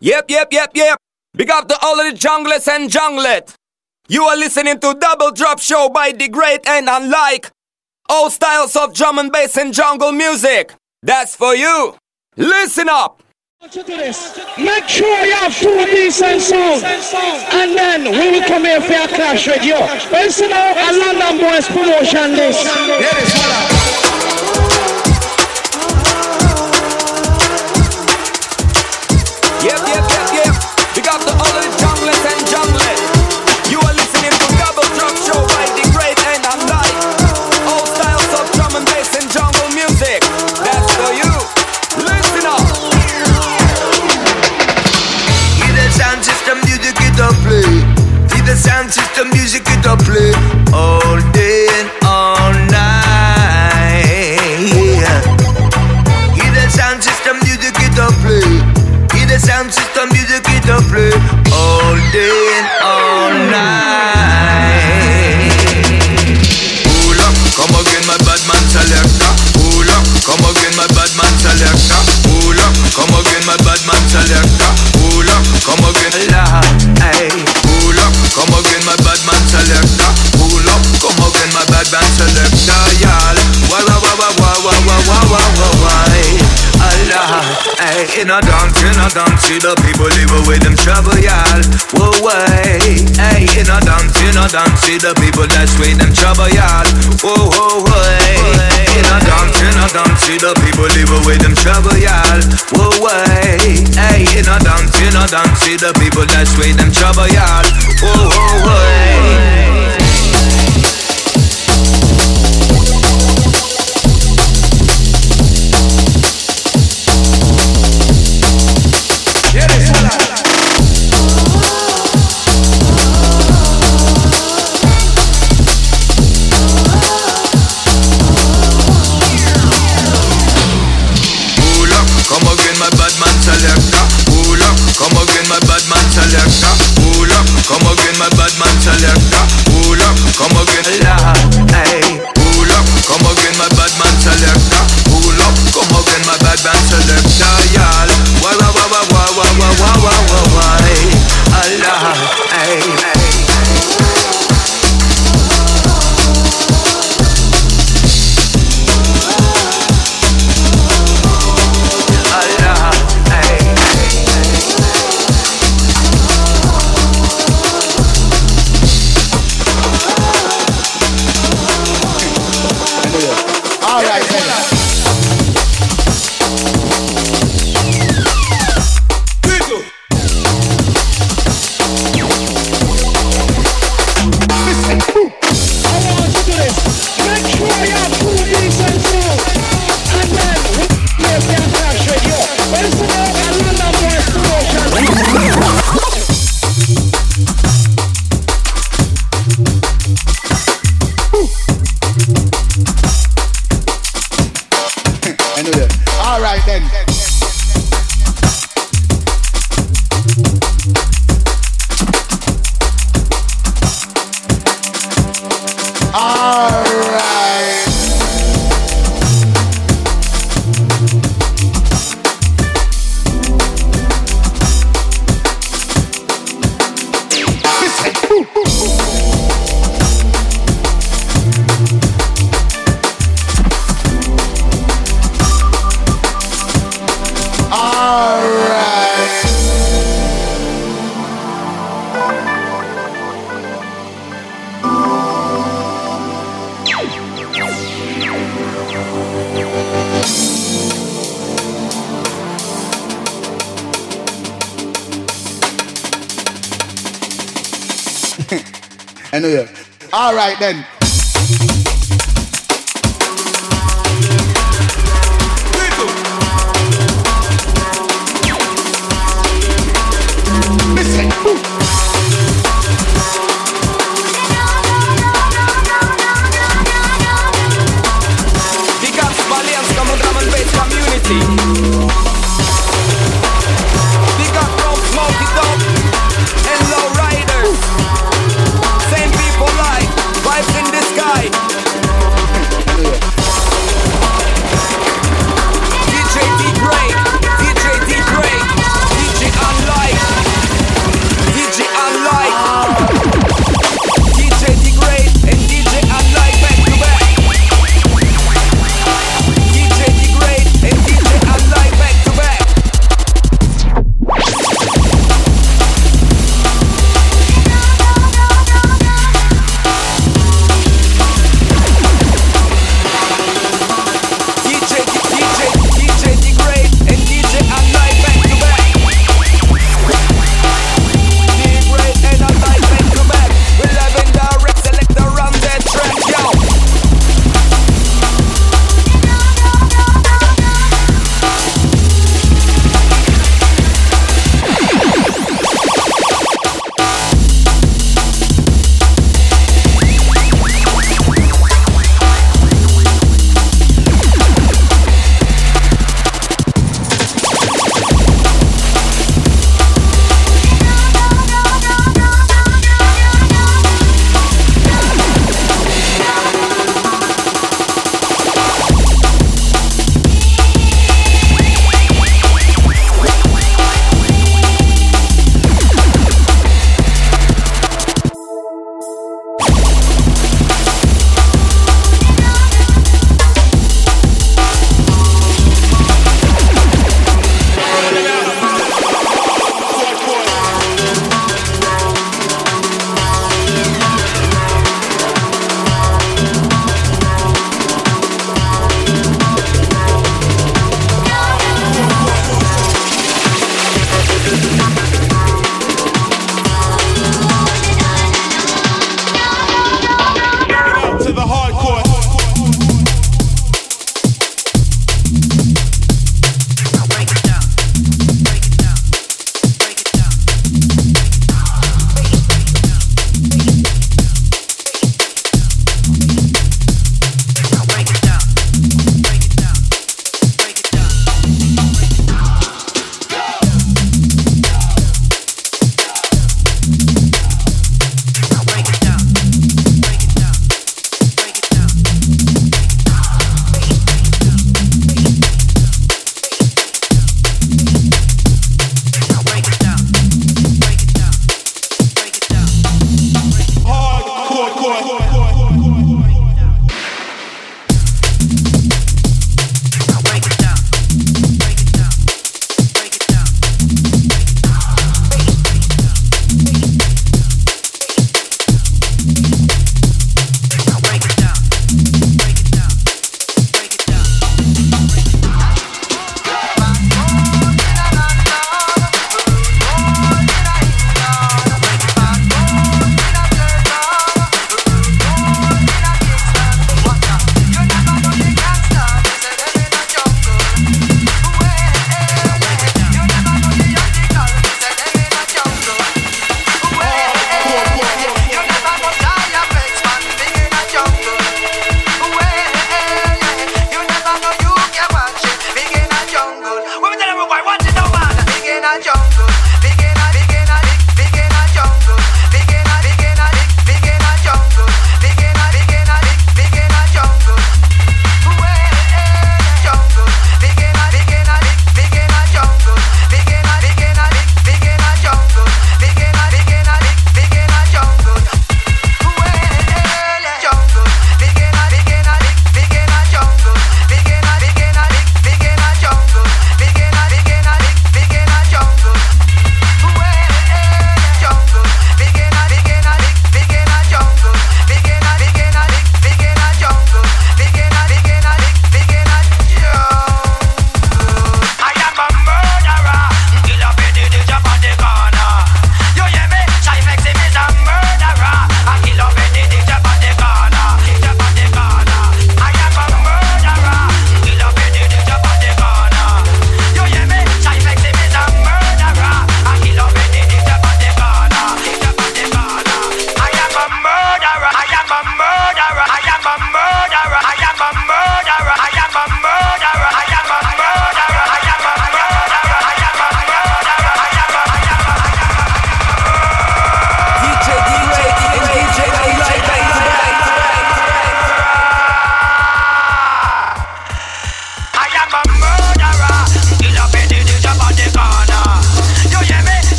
Yep, yep, yep, yep. Big up to all of the junglers and junglet. You are listening to Double Drop Show by the great and unlike all styles of drum and bass and jungle music. That's for you. Listen up. Make sure you have two decent songs. And then we will come here for a clash with you. Listen out, a London Boys promotion this. System music it play. All day bad selector, y'all. Wah wah wah wah wah wah wah wah wah wah wah. Allah, hey. In a dance, in a dance, see the people live away them trouble, y'all. Whoa, way, hey. In a dance, in a dance, see the people that's way them trouble, y'all. Whoa, whoa, way. In a dance, in a dance, see the people live away them trouble, y'all. Whoa, way, hey. In a dance, in a dance, see the people that's way them trouble, y'all. Whoa, whoa, way. Then.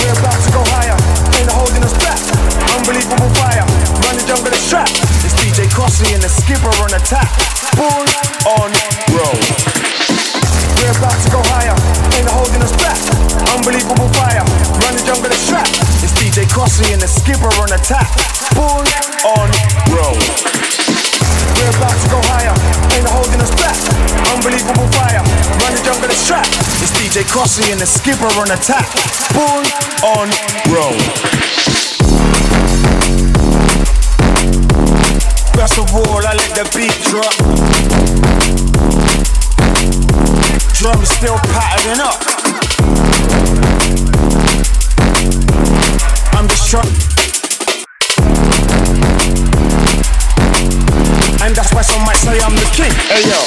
We're about to go higher. Ain't holding us back. Unbelievable fire. Run the jungle as trap. It's DJ Crossy and the skipper on attack. Born on road. We're about to go higher. Ain't holding us back. Unbelievable fire. Run the jungle as trap. It's DJ Crossy and the skipper on attack. Born on road. We're about to go higher, ain't holding us back. Unbelievable fire, run the jungle is trap. It's DJ Crossy and the skipper on attack. Born on road. First of all, I let the beat drop. Drums still patterning up. I'm just trying. And that's why some might say I'm the king. Hey yo,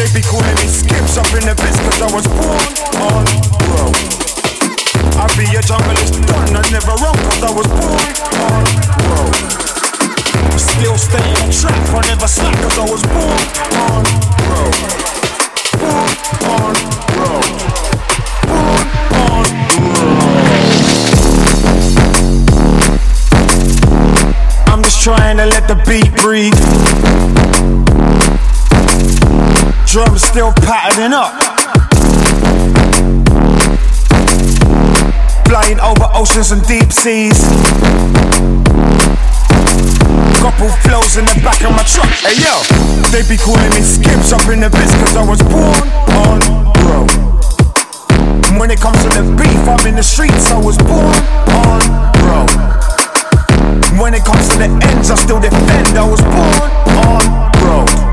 they be calling me skips up in the bits cause I was born on road. I be a junglist done, I never wrong cause I was born on road. Still stay on track, I never slack cause I was born on road. Trying to let the beat breathe. Drums still patterning up. Flying over oceans and deep seas. Couple flows in the back of my truck. Hey yo, they be calling me skips up in the bits cause I was born on road. When it comes to the beef, I'm in the streets, I was born on road. When it comes to the ends, I still defend, I was born on road.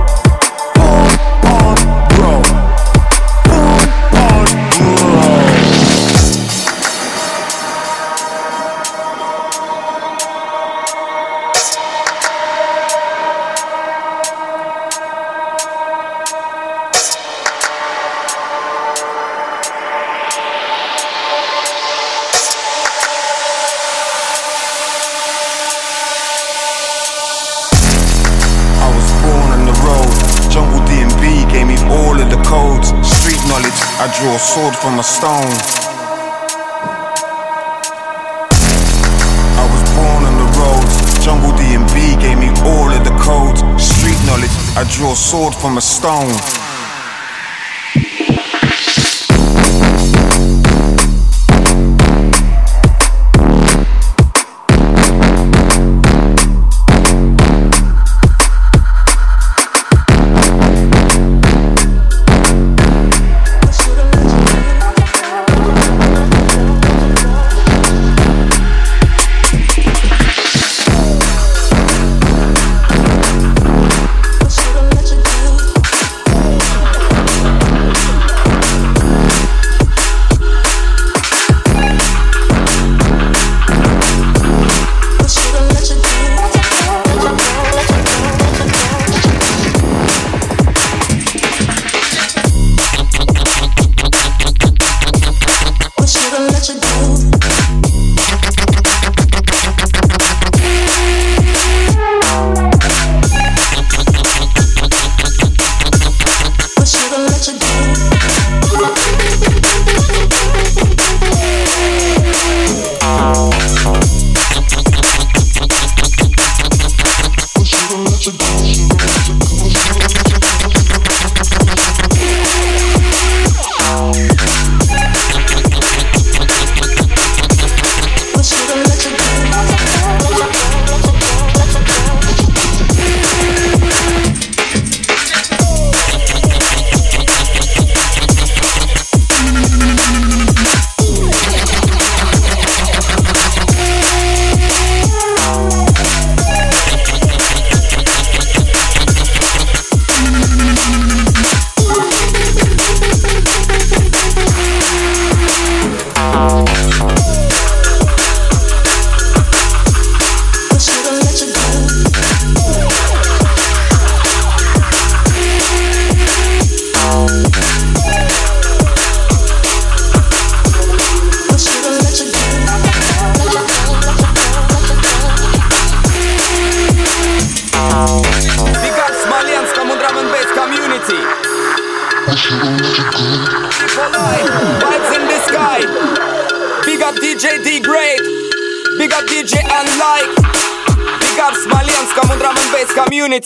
A sword from a stone. I was born on the roads. Jungle D&B gave me all of the codes. Street knowledge, I drew a sword from a stone.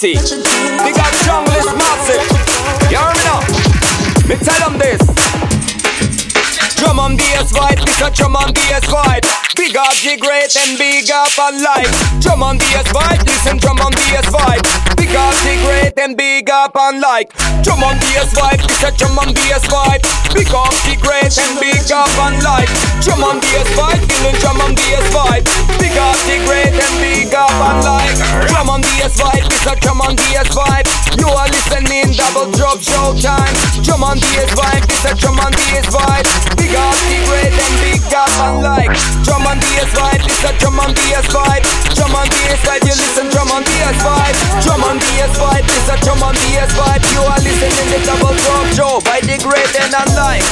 Community. Big up Jungle massive. You hear me now? Me tell them this. Drum on DS vibe, this a drum on DS vibe. Big up G Great and big up Unlike. Drum on DS vibe, this a drum on DS vibe. Big up G Great and big up Unlike. Drum on DS vibe, feeling drum on DS vibe. Big up G Great and big up Unlike. Drum on DS vibe, this a drum on DS vibe. You are listening double drop showtime. Drum on DS vibe, this a drum on DS vibe. Big up G Great and big up Unlike. Drum on DS vibe, this a drum on DS vibe. Drum on DS vibe, you listen drum on DS vibe. Drum on DS vibe, this a drum on DS vibe. You are listening to double drop show by the great and unlike.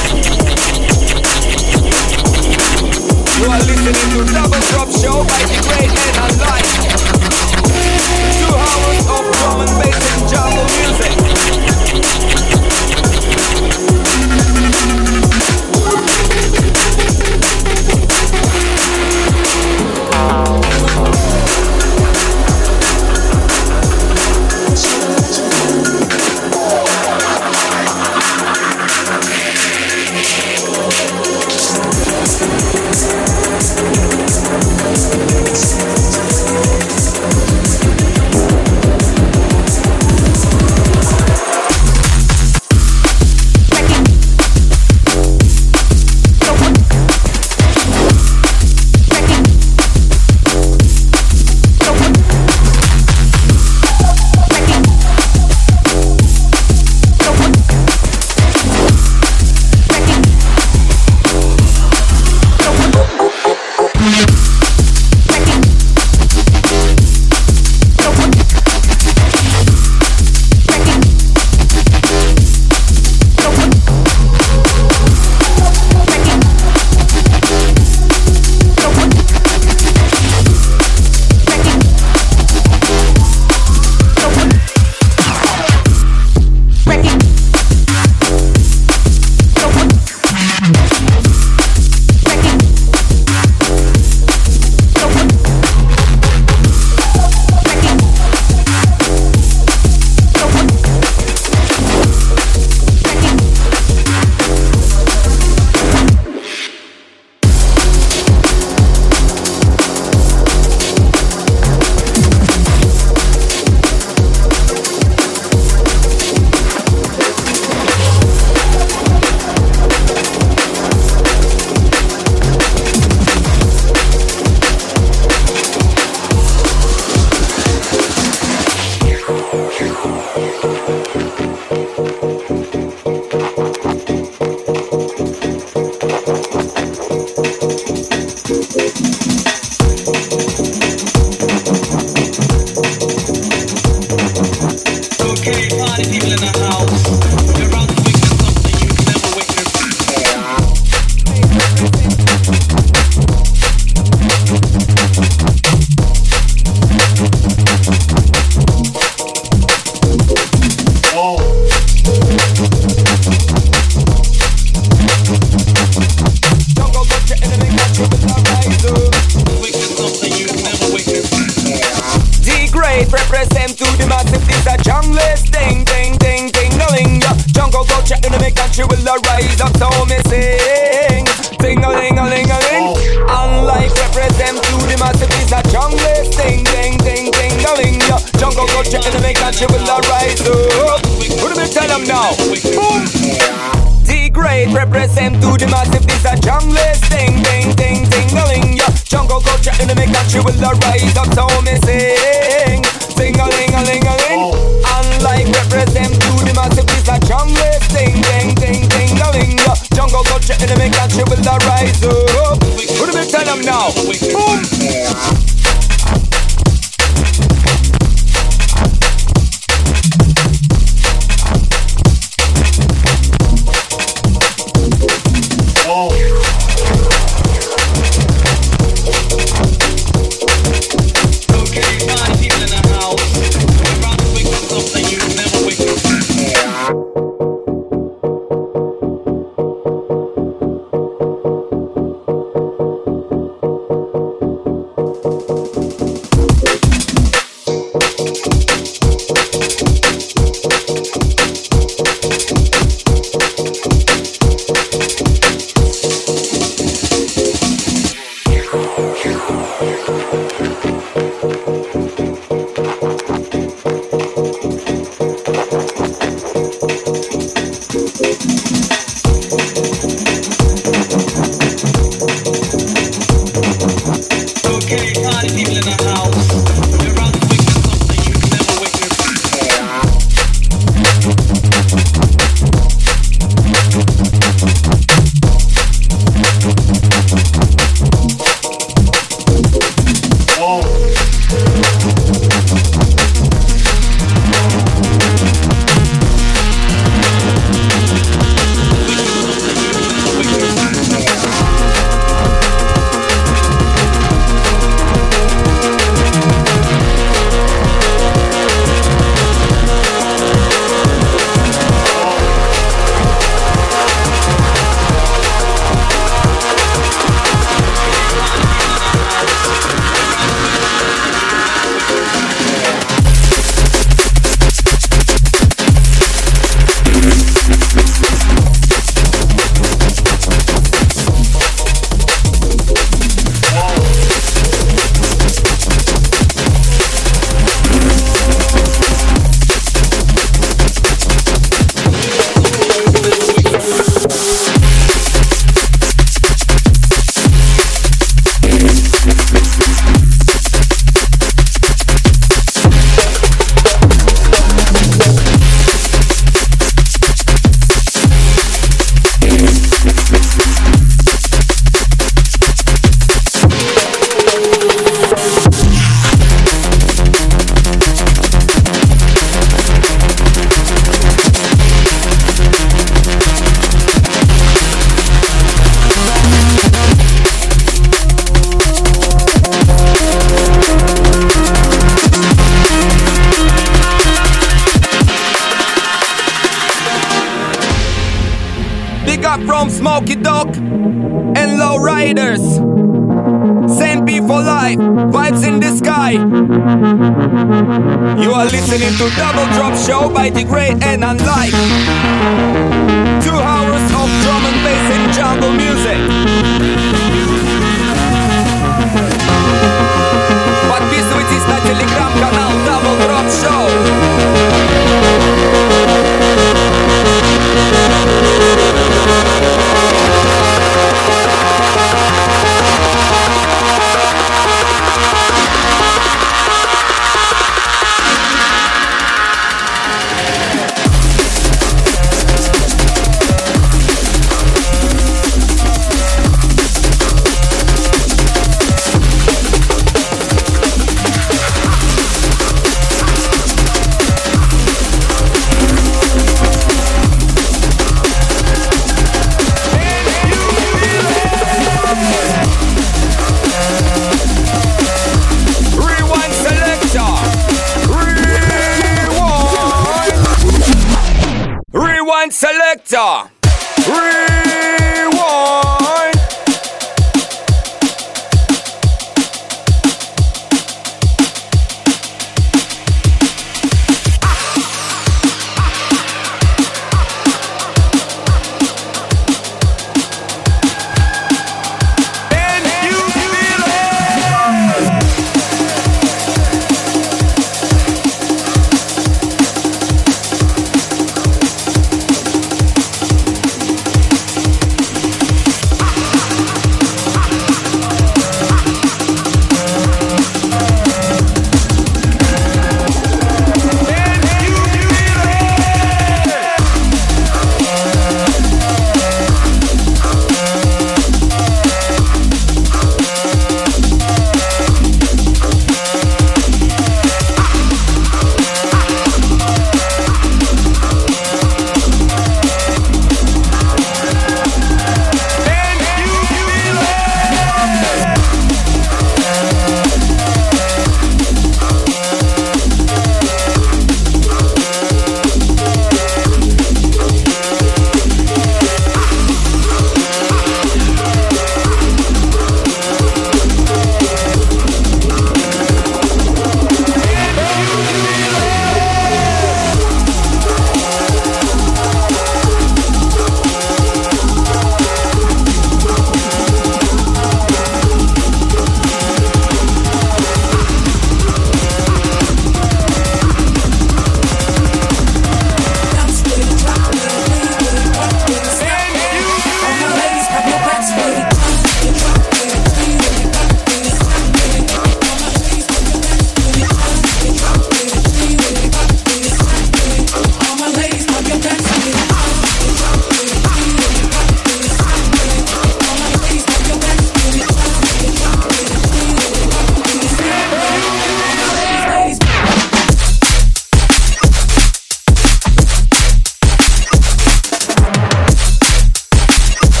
You are listening to double drop show by the great and unlike. Two hours of drum and bass and jungle music.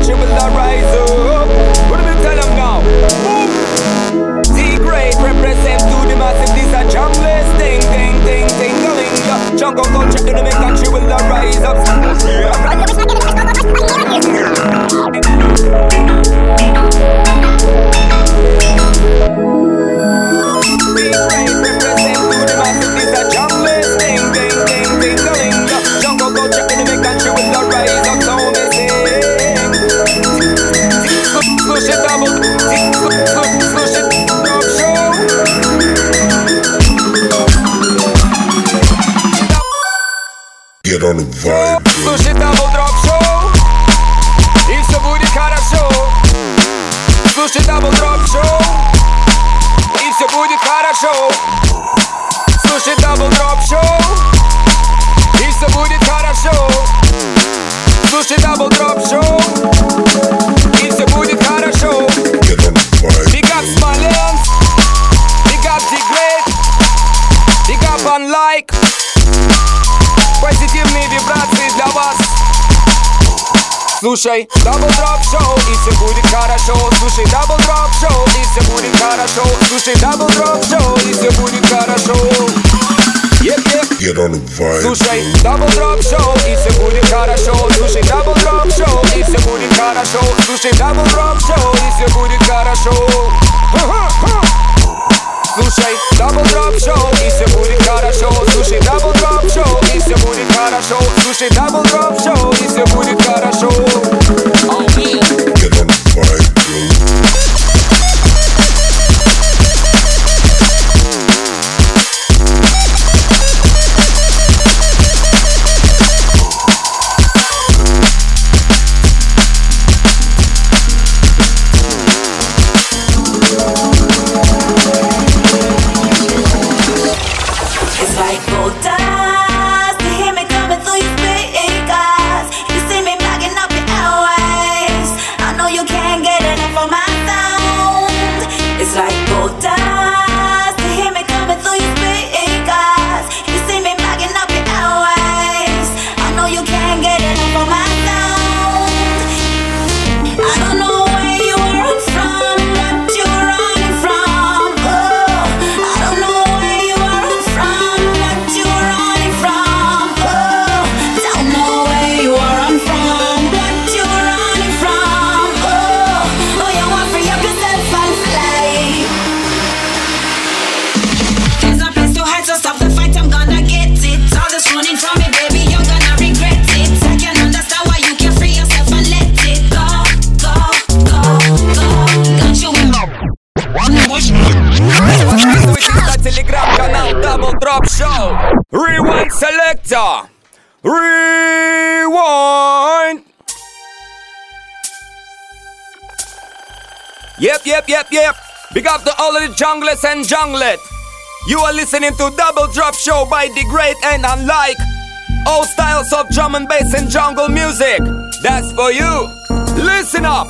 country will rise up. What do we tell them now? Boom! D-grade represent to the massive. These are junglers. Ding, ding, ding, ding, going up. Jungle culture, economic country will arise up. слушай Дабл дроп шоу и все будет хорошо Слушай дабл дроп шоу и все будет хорошо Слушай дабл дроп шоу и все будет хорошо yep, yep. Get on the vibe. Слушай, дабл дроп шоу, и все будет хорошо. Слушай, дабл дроп шоу, и все будет хорошо. Слушай, дабл дроп шоу, и все будет хорошо. Ха-ха-ха. слушай double drop show, и все будет хорошо Слушай, double drop show, и все будет хорошо Слушай, double drop show, и все будет хорошо Oh, yeah. junglers and junglet. You are listening to Double Drop Show by The Great and Unlike. All styles of drum and bass and jungle music. That's for you. Listen up.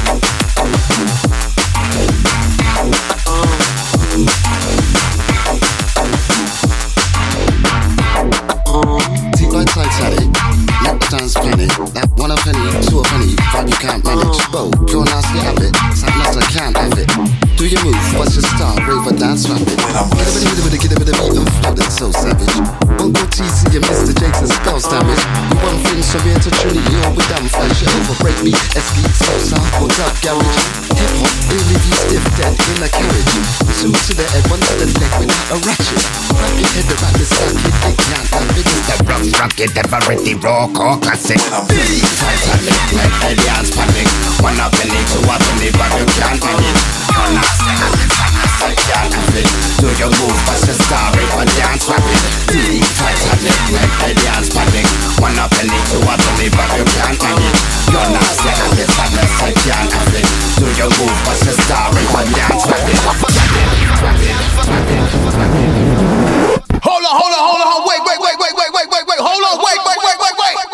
Up, garage? Hip hop, they leave you stiff dead in a carriage. Two to the head, one to the leg without a ratchet. Wrap your head around the sock, hit it can't have it. It's the rough rocket, ever ready raw core classic. Titanic, like aliens panic. One up and into a penny, but you can't manage. You're not I can't have it. Do your move, the star, if I dance rapid. Deep Titanic, like aliens panic. One up and into a penny, but you can't manage. You're not this unless I can't have it. Do your move, the star, if I dance rapid. Hold on, hold on, hold on, wait, wait, wait, wait, wait, wait, wait, wait, hold on, wait, wait, wait, wait, wait.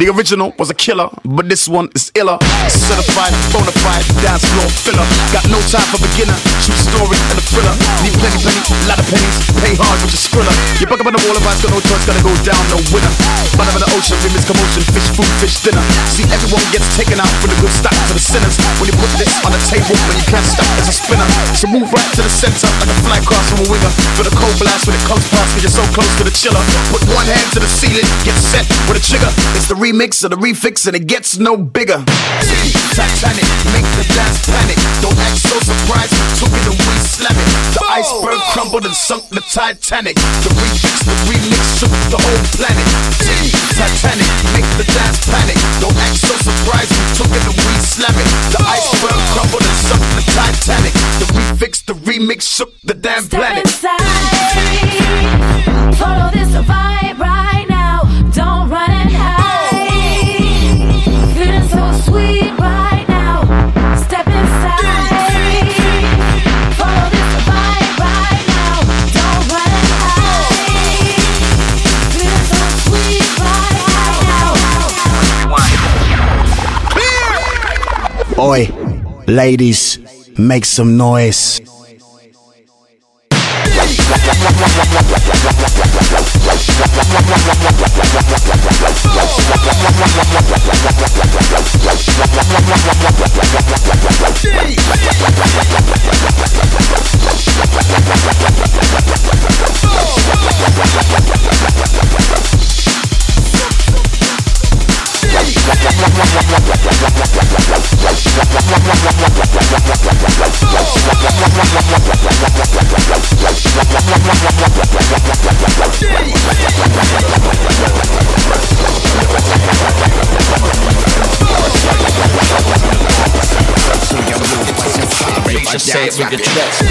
The original was a killer, but this one is iller. Certified, bona fide, dance floor filler. Got no time for beginner, true story and a thriller. Need plenty, plenty, lot of pennies. Pay hard with your skriller. You buck up on the wall of ice, got no choice, gotta go down, no winner. Bottom of the ocean, we miss commotion, fish food, fish dinner. See, everyone gets taken out for the good stock to the sinners. When you put this on the table, when you can't stop, it's a spinner. So move right to the center, like a fly cross from a winger. For the cold blast when it comes past, cause you're so close to the chiller. Put one hand to the ceiling, get set with a trigger. It's the remix of the refix, and it gets no bigger. Titanic, make the dance panic. Don't act so surprised, took it and we slam it. The iceberg crumbled and sunk the Titanic. The refix, the remix shook the whole planet. Titanic, make the dance panic. Don't act so surprised, took it and we slam it. The iceberg crumbled and sunk the Titanic. The refix, the remix shook the damn Step planet. inside. Follow this vibe Ladies, make some noise. say it with your chest.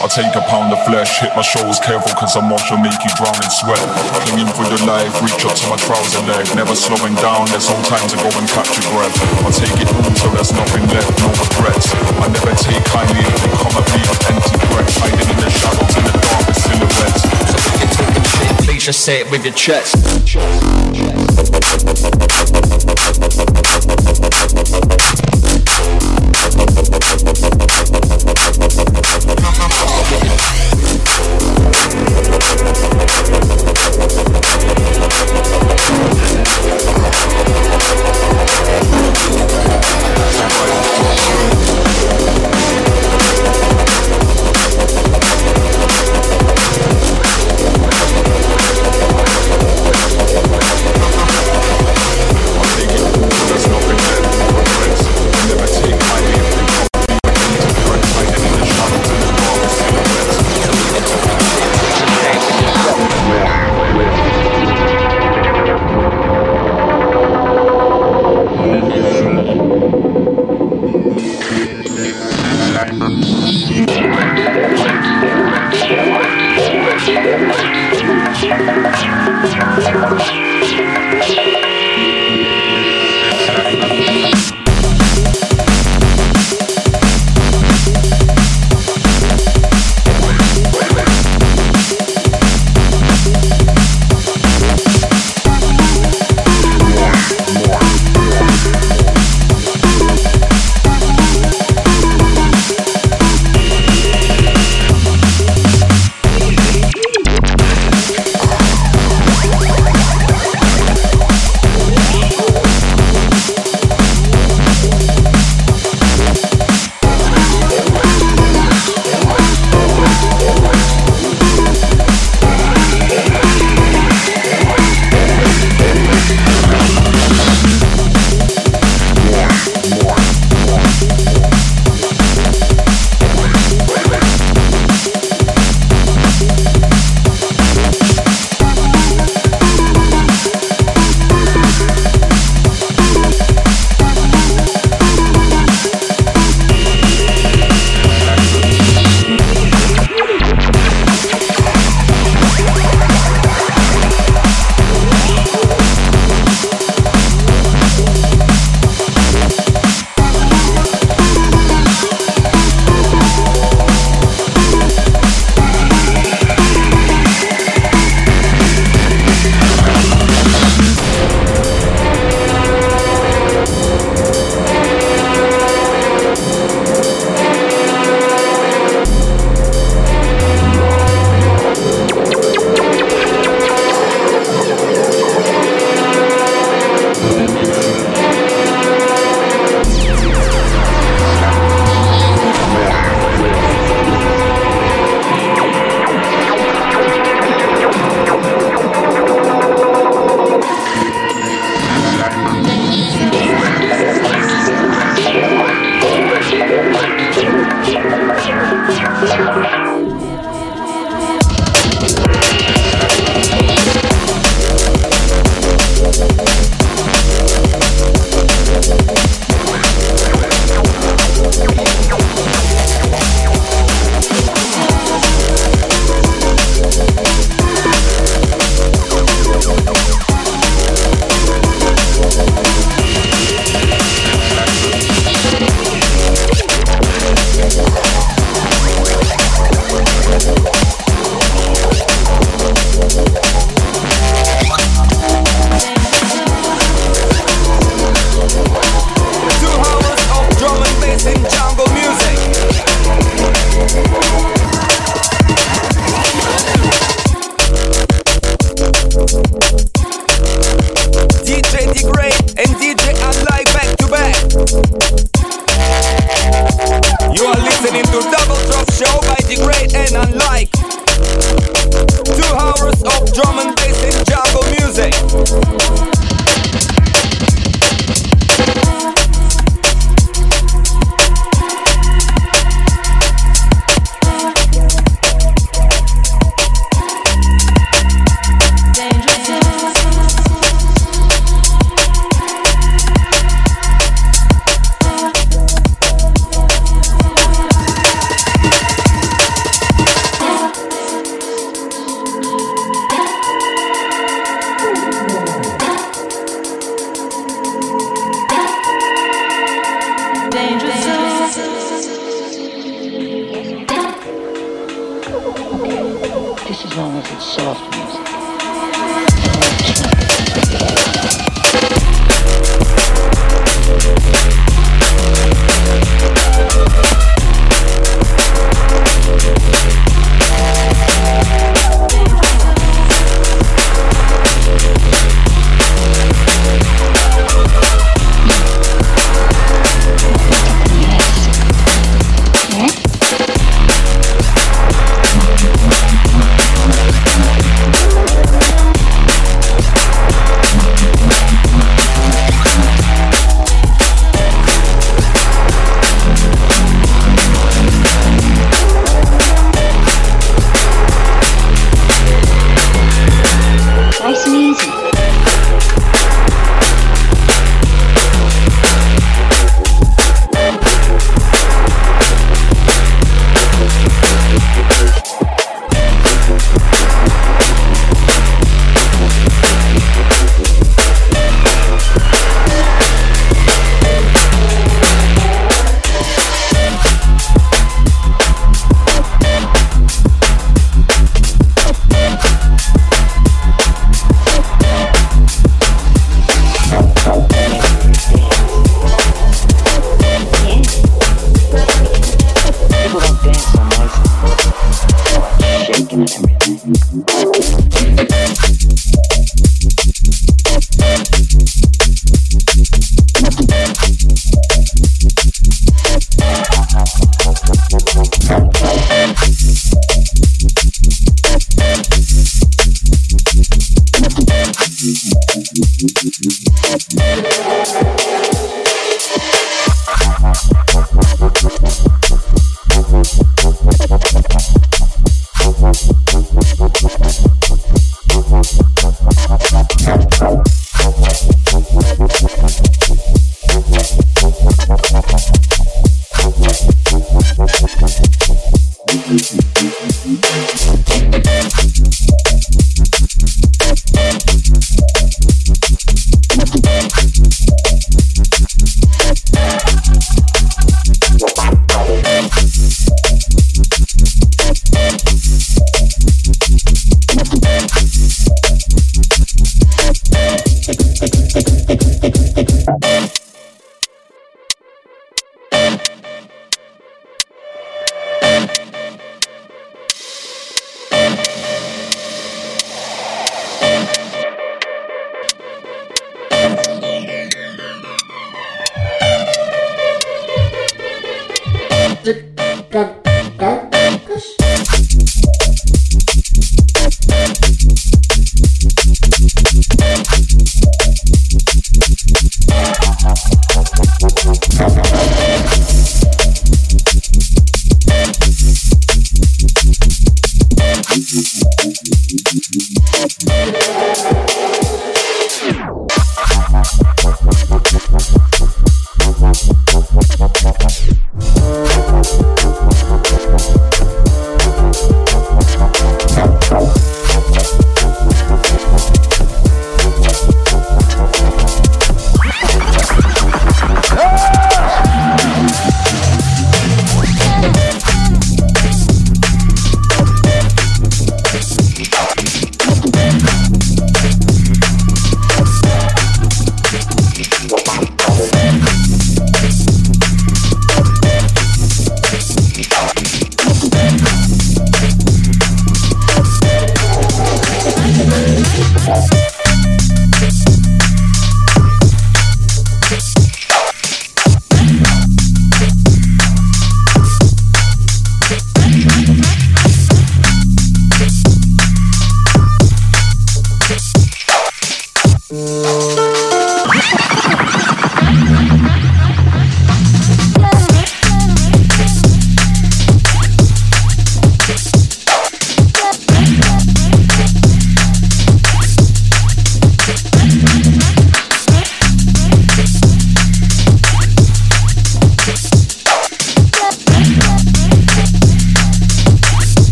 I take a pound of flesh, hit my shoulders careful cause I'm off, she'll make you drown in sweat. Clinging for your life, reach up to my trouser leg. Never slowing down, there's no time to go and catch your breath. I take it all so there's nothing left, no regrets. I never take kindly if they come at me with empty breath. Hiding in the shadows in the darkest silhouettes. So if you're talking shit, please just say it with your chest. chest, chest.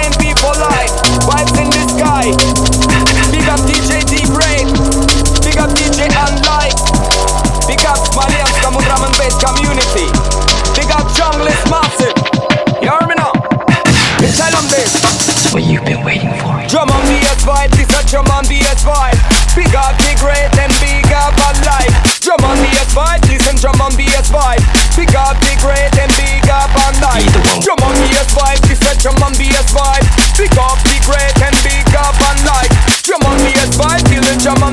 Same people like vibes in the sky. Big up DJ D Brain. Big up DJ Unlike. Big up Smalians come drum and bass community. Big up Junglist Massive. You hear me now? You tell them this. What you've been waiting for. Drum and bass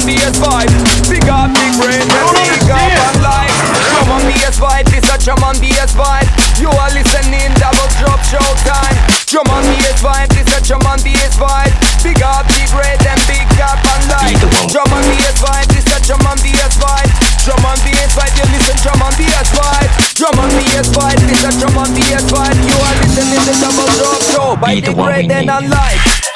PS5 Big up, big brain, big up and like Drum and bass vibe, this a drum on PS5 You are listening, double drop show time. Drum and bass vibe, this a drum on PS5 Big up, big brain, and big up and like Drum and bass vibe, this a drum on PS5 Drum and bass vibe, you listen, drum and bass vibe. Drum and bass vibe, this a drum on PS5 You are listening, the double drop show By the brain and like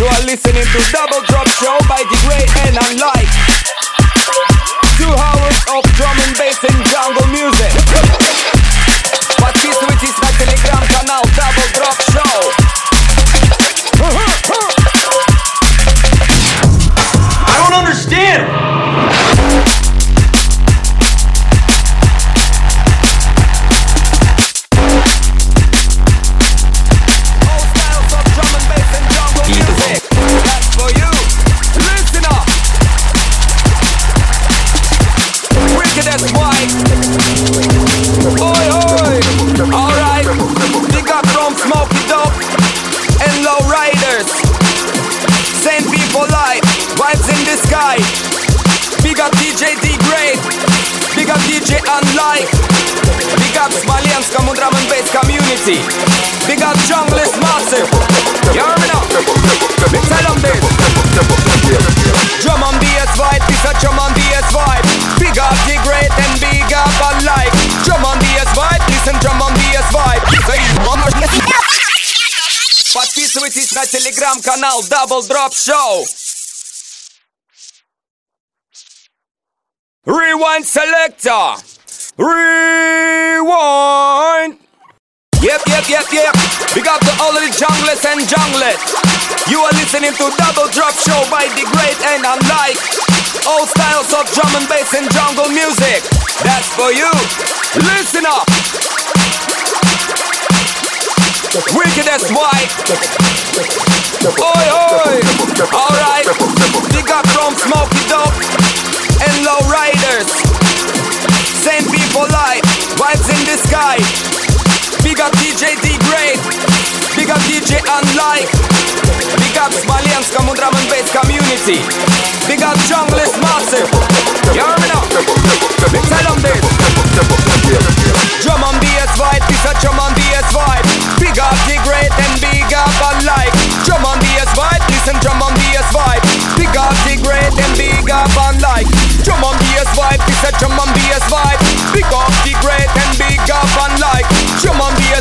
you are listening to double drop show by the great and unlike. Two hours of drum and bass and jungle music. Smalianskому drum and bass community. Big up Junglist Massive. You hear me now? Me tell them this. Drum on BS vibe, this a drum on BS vibe. Big up the great and big up Unlike. Drum on BS vibe, listen drum on BS vibe. Подписывайтесь на телеграм-канал Double Drop Show. Rewind selector. Rewind. Yep, yep, yep, yep. Big up to all of the junglers and junglets. You are listening to Double Drop Show by the great and unlike. All styles of drum and bass and jungle music. That's for you. Listen up. Wicked as white. Oi, oi. Alright. Big up from Smoky Dope and Low Riders. Same people like vibes in the sky. Big up DJ D grade. Big up DJ Unlike. Big up Smolensk and drum and bass community. Big up Junglist Massive. You hear me now? Tell them this. Drum and bass vibe, this a drum and bass vibe. Big up D grade and big up Unlike. Drum and bass vibe, listen drum and bass vibe. Big up D grade and big up Unlike. Drum and bass vibe, this a drum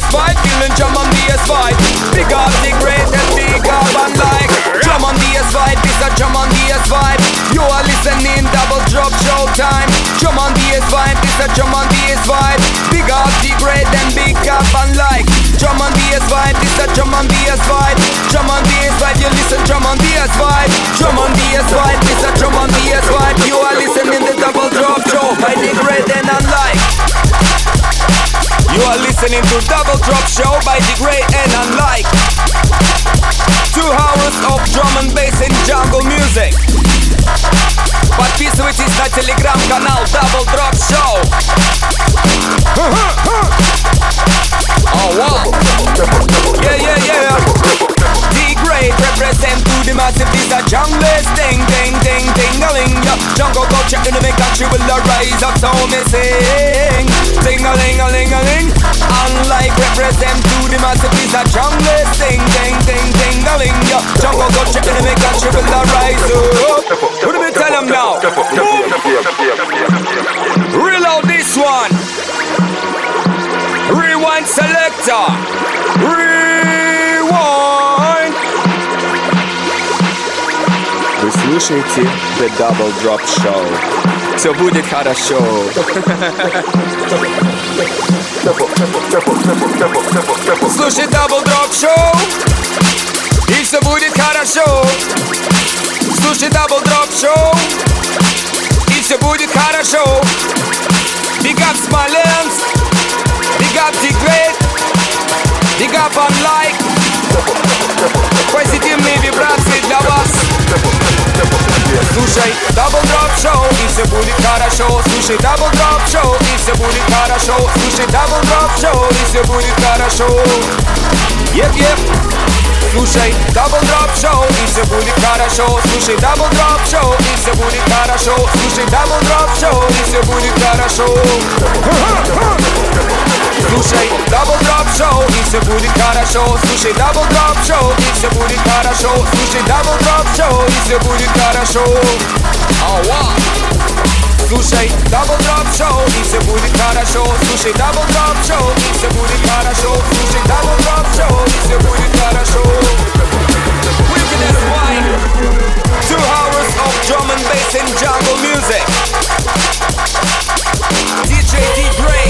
Vibe feeling drum on PS5. Big up the greatest, big up and like drum on PS5, it's a drum on PS5. You are listening, double drop show time. Drum on PS5, it's a drum on PS5. Big up the great and big up and like drum on PS5, it's a drum on PS5. Drum on PS5, you listen, drum on PS5. Drum on PS5, it's a drum on PS5. You are listening, the double drop show. listening to Double Drop Show by the great and unlike. Two hours of drum and bass and jungle music. Подписывайтесь на телеграм-канал Double Drop Show. Oh wow. Yeah, yeah, yeah. way Represent to the massive, is a jungle Ding, ding, ding, ding, a ling Jungle culture in the country will arise up so missing. Ding, a ling, a ling, a ling. Unlike represent to the massive, is a jungle Ding, ding, ding, ding, a ling Jungle culture in the country will arise up What do we tell them now? Reload this one. Rewind selector. Rewind слушаете The Double Drop Show. Все будет хорошо. Слушай Double Drop Show. И все будет хорошо. Слушай Double Drop Show. И все будет хорошо. Big up Smolensk. Big up great. Big up on like. Позитивные вибрации для вас. Слушай, Double Drop Show, и все будет хорошо. Слушай, Double Drop Show, и все будет хорошо. Слушай, Double Drop Show, и все будет хорошо. Еп, еп. Слушай, Double Drop Show, и все будет хорошо. Слушай, Double Drop Show, и все будет хорошо. Слушай, Double Drop Show, и все будет хорошо. Слушай, Double Drop Show, и все будет хорошо. Слушай, Double Drop Show, и все будет хорошо. Слушай, Double Drop Show, и все будет хорошо. Ауа! Слушай, Double Drop Show, и все будет хорошо. Слушай, Double Drop Show, и все будет хорошо. Слушай, Double Drop Show, и все будет хорошо. Wickedest wine. Two hours of drum and bass and jungle music. DJ D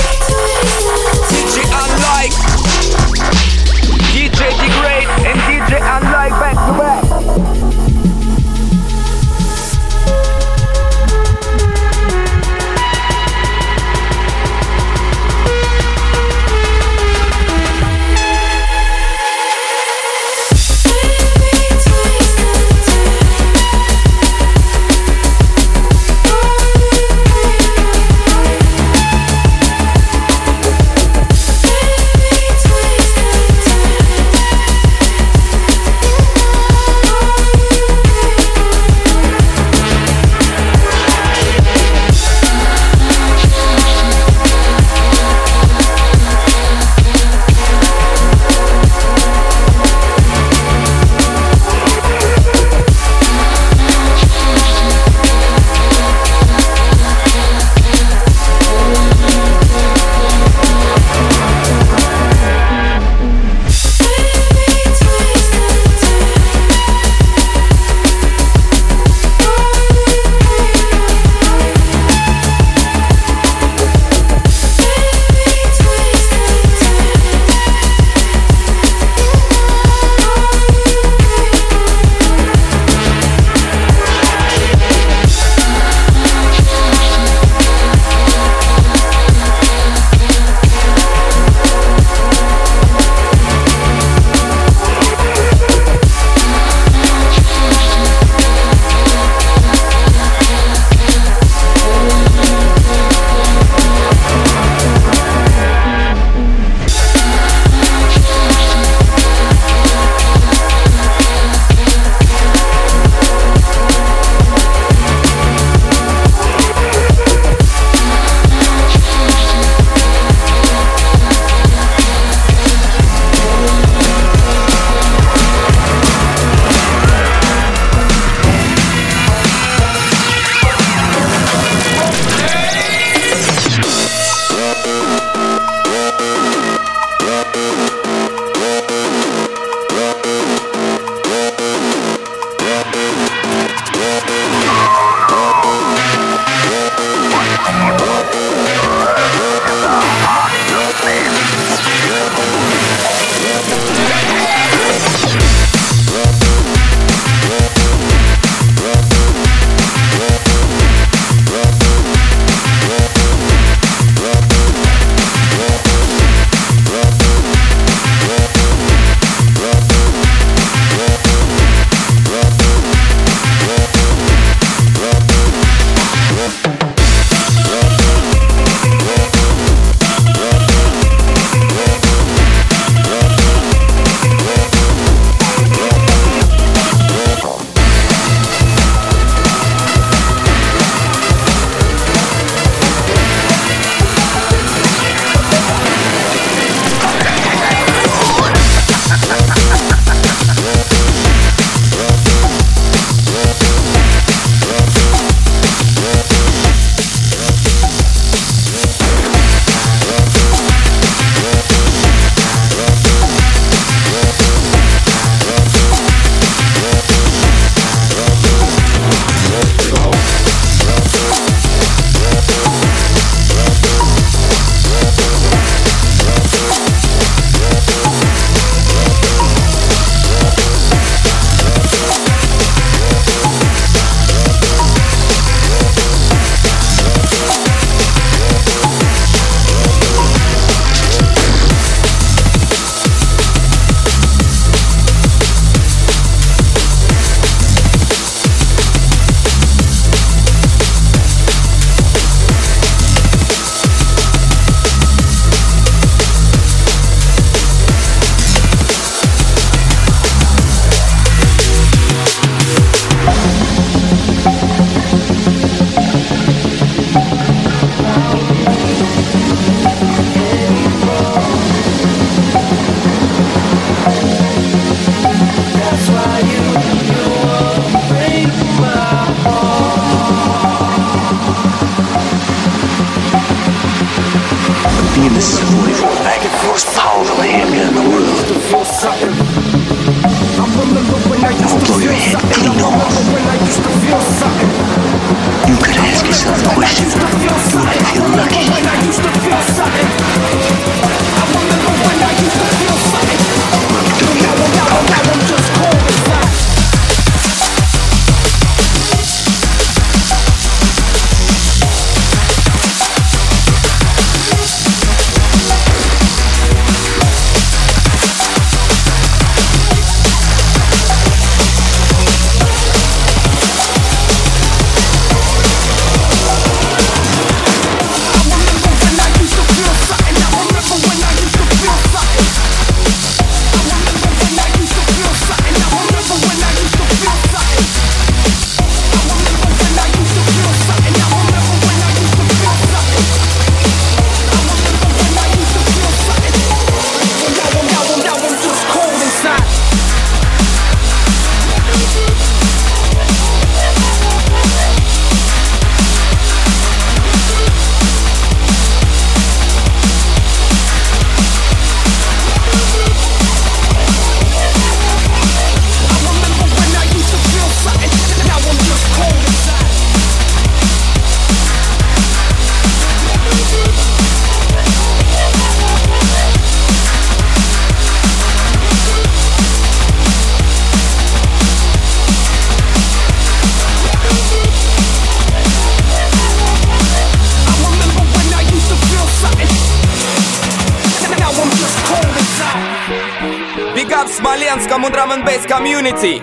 and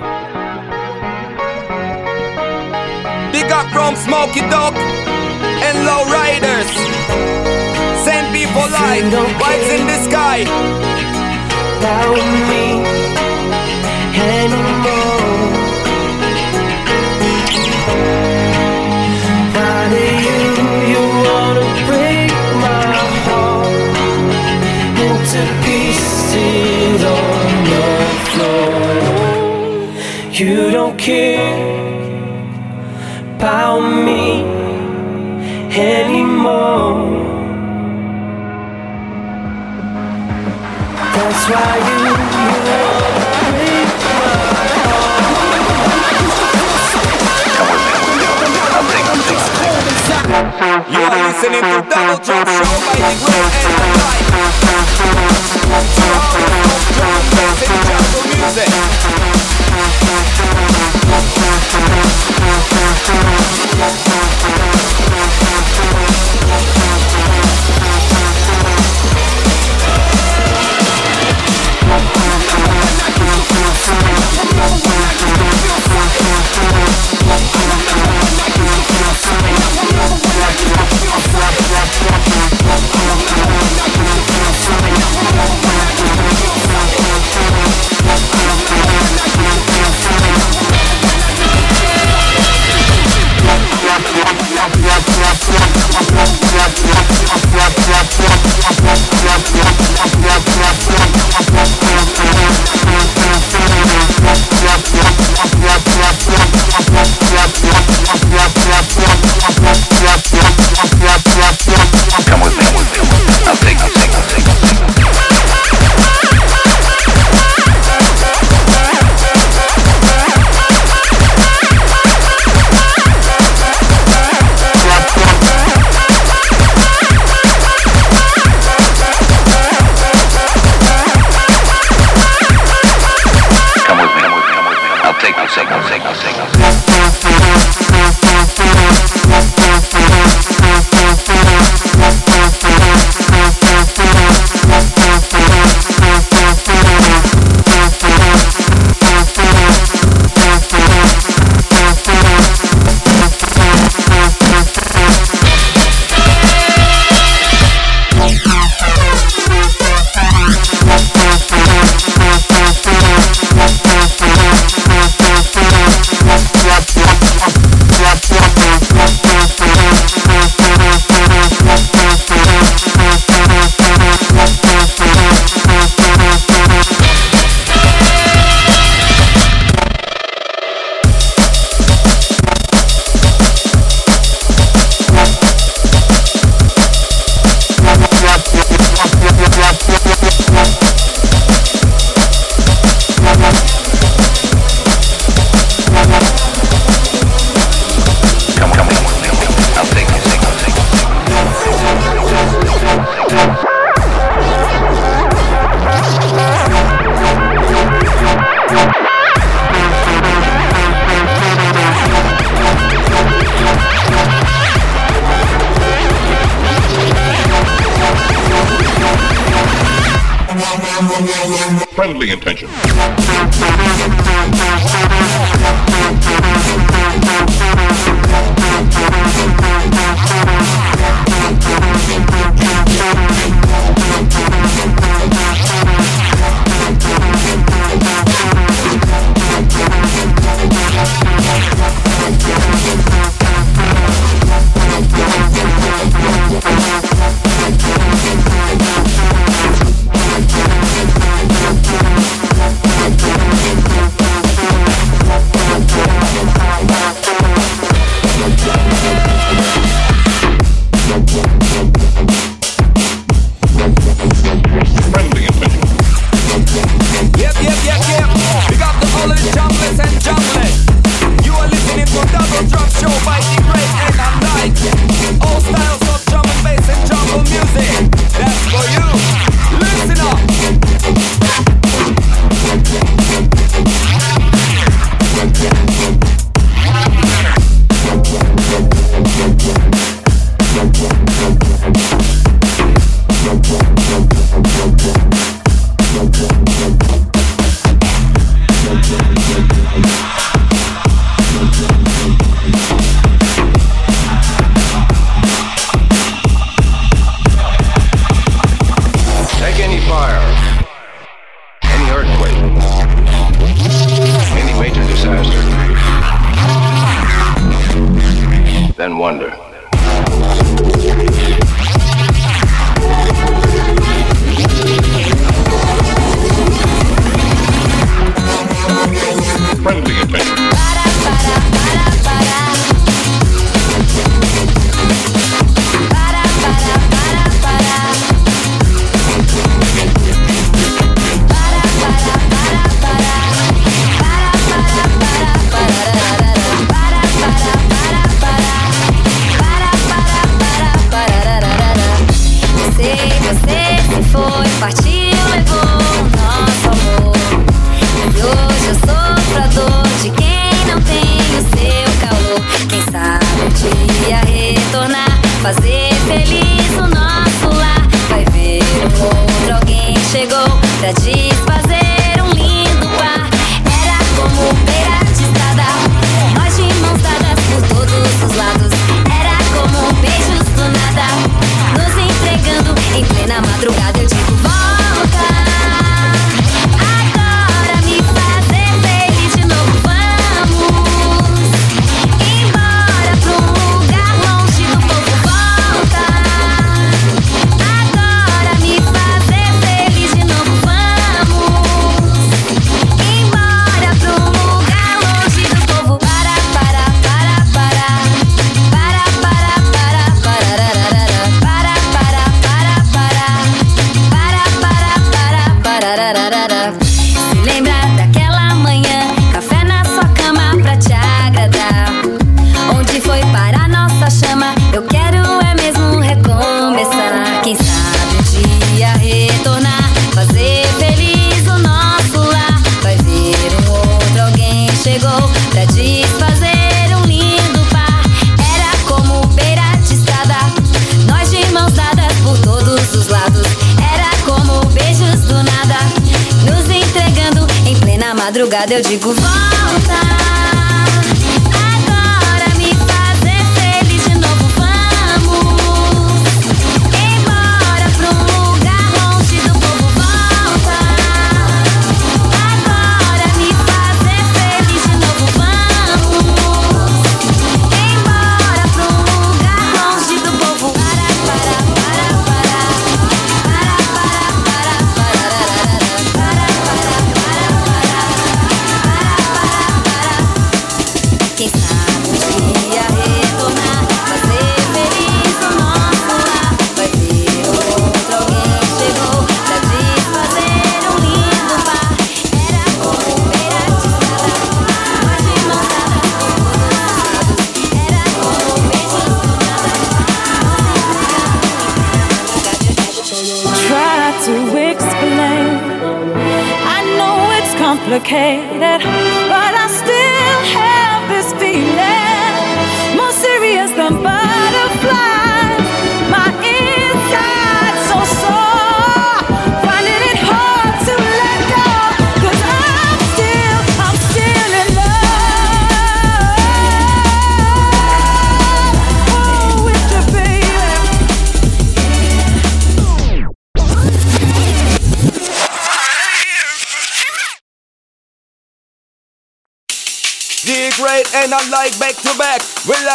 madrugada. Eu digo.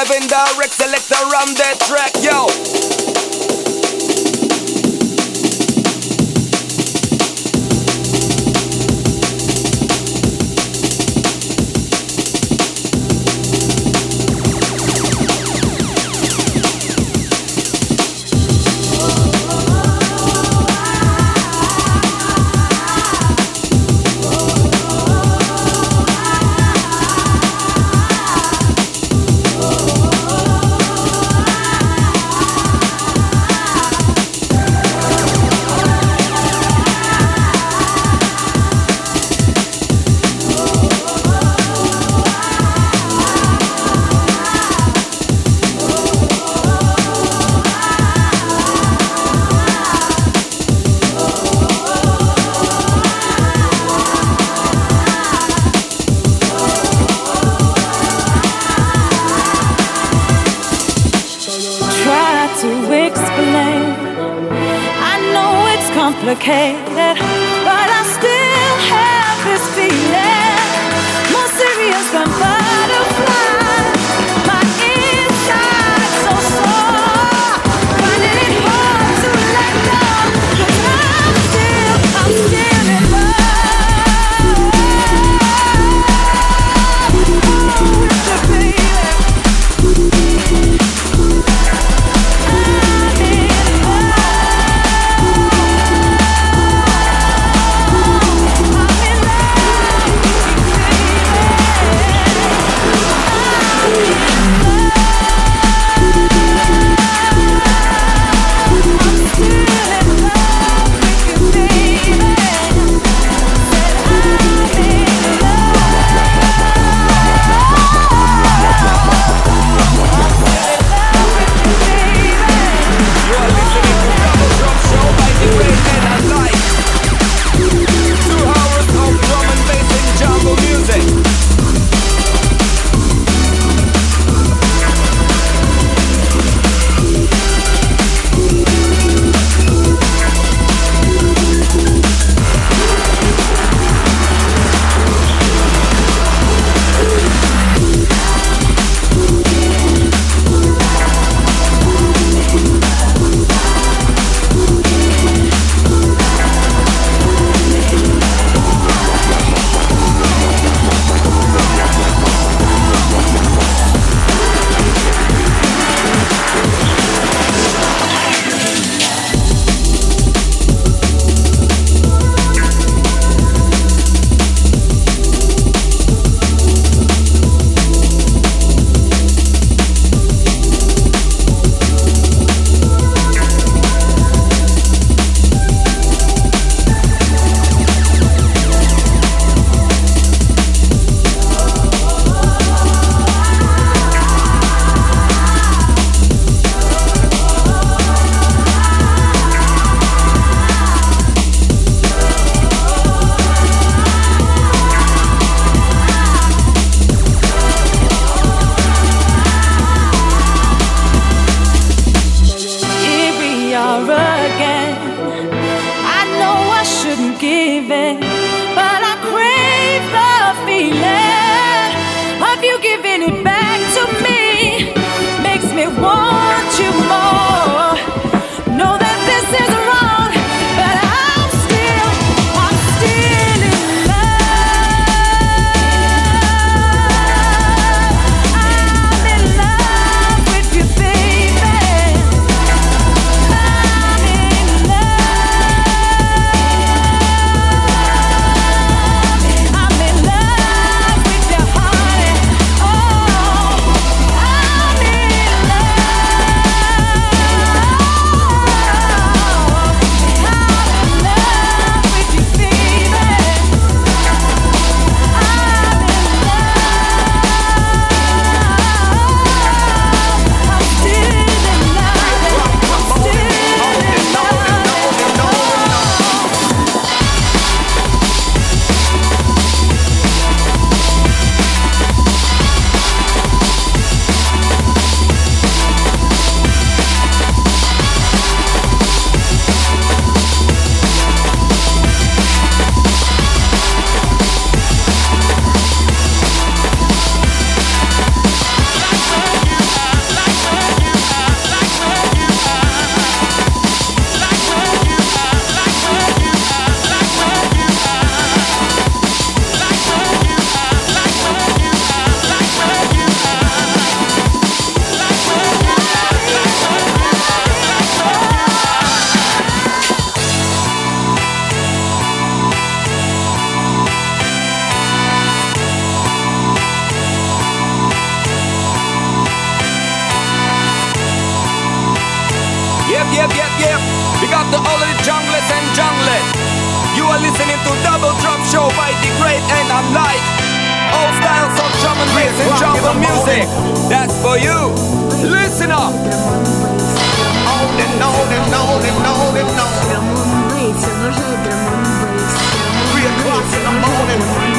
Live in direct selector on that track, yep, yep, yep. We got the only junglers and junglet. You are listening to Double Drop Show by The Great, and I'm like all styles of drum and bass and jungle music. That's for you. Listen up. On and on and on and on and on. Three o'clock in the morning.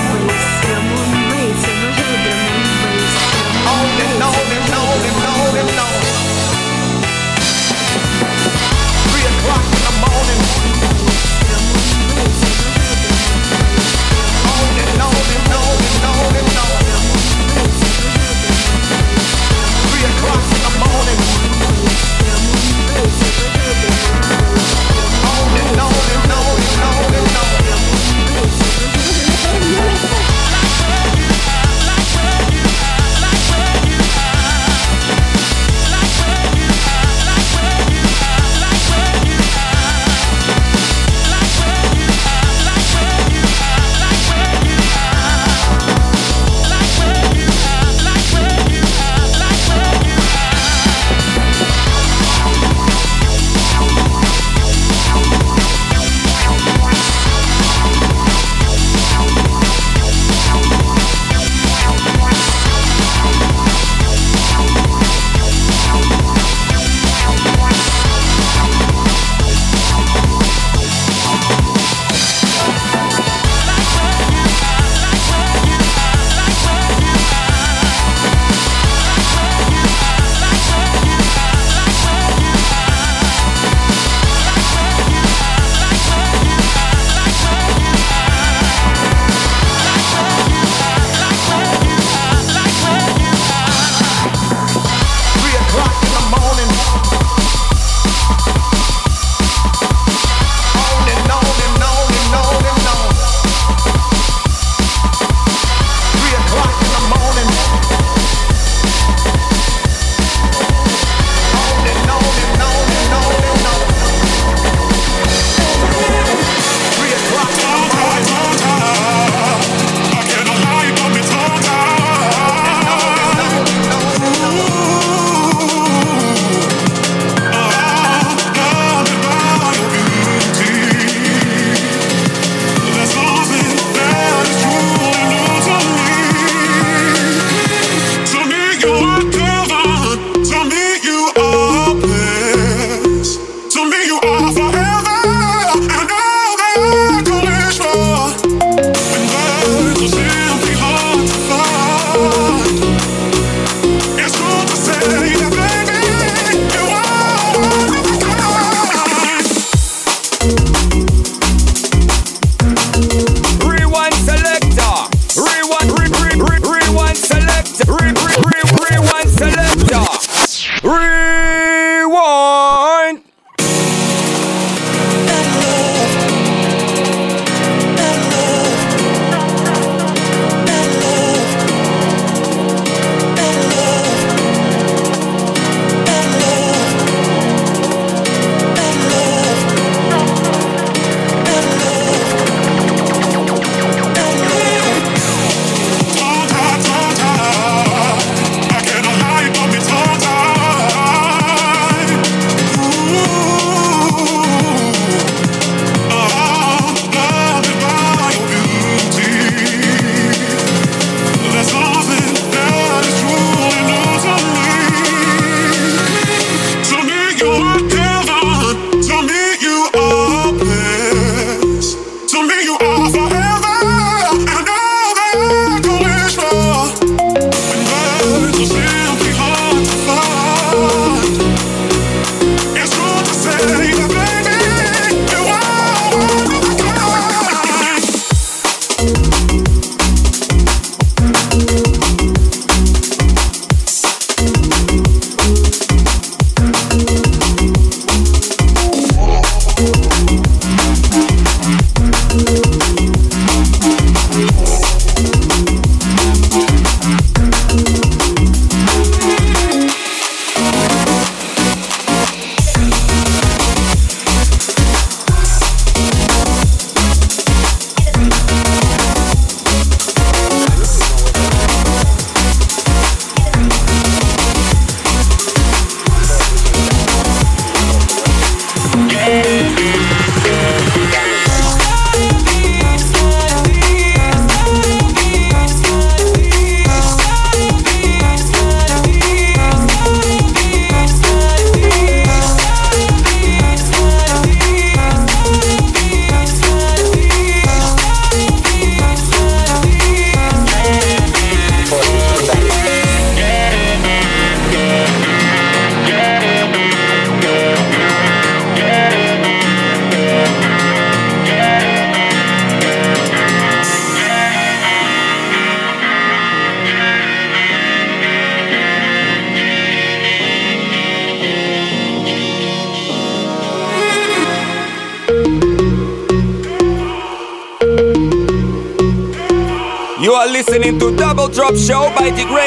Show by the great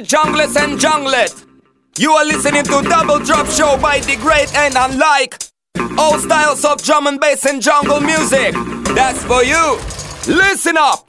the and junglet. You are listening to Double Drop Show by the great and unlike all styles of drum and bass and jungle music. That's for you. Listen up.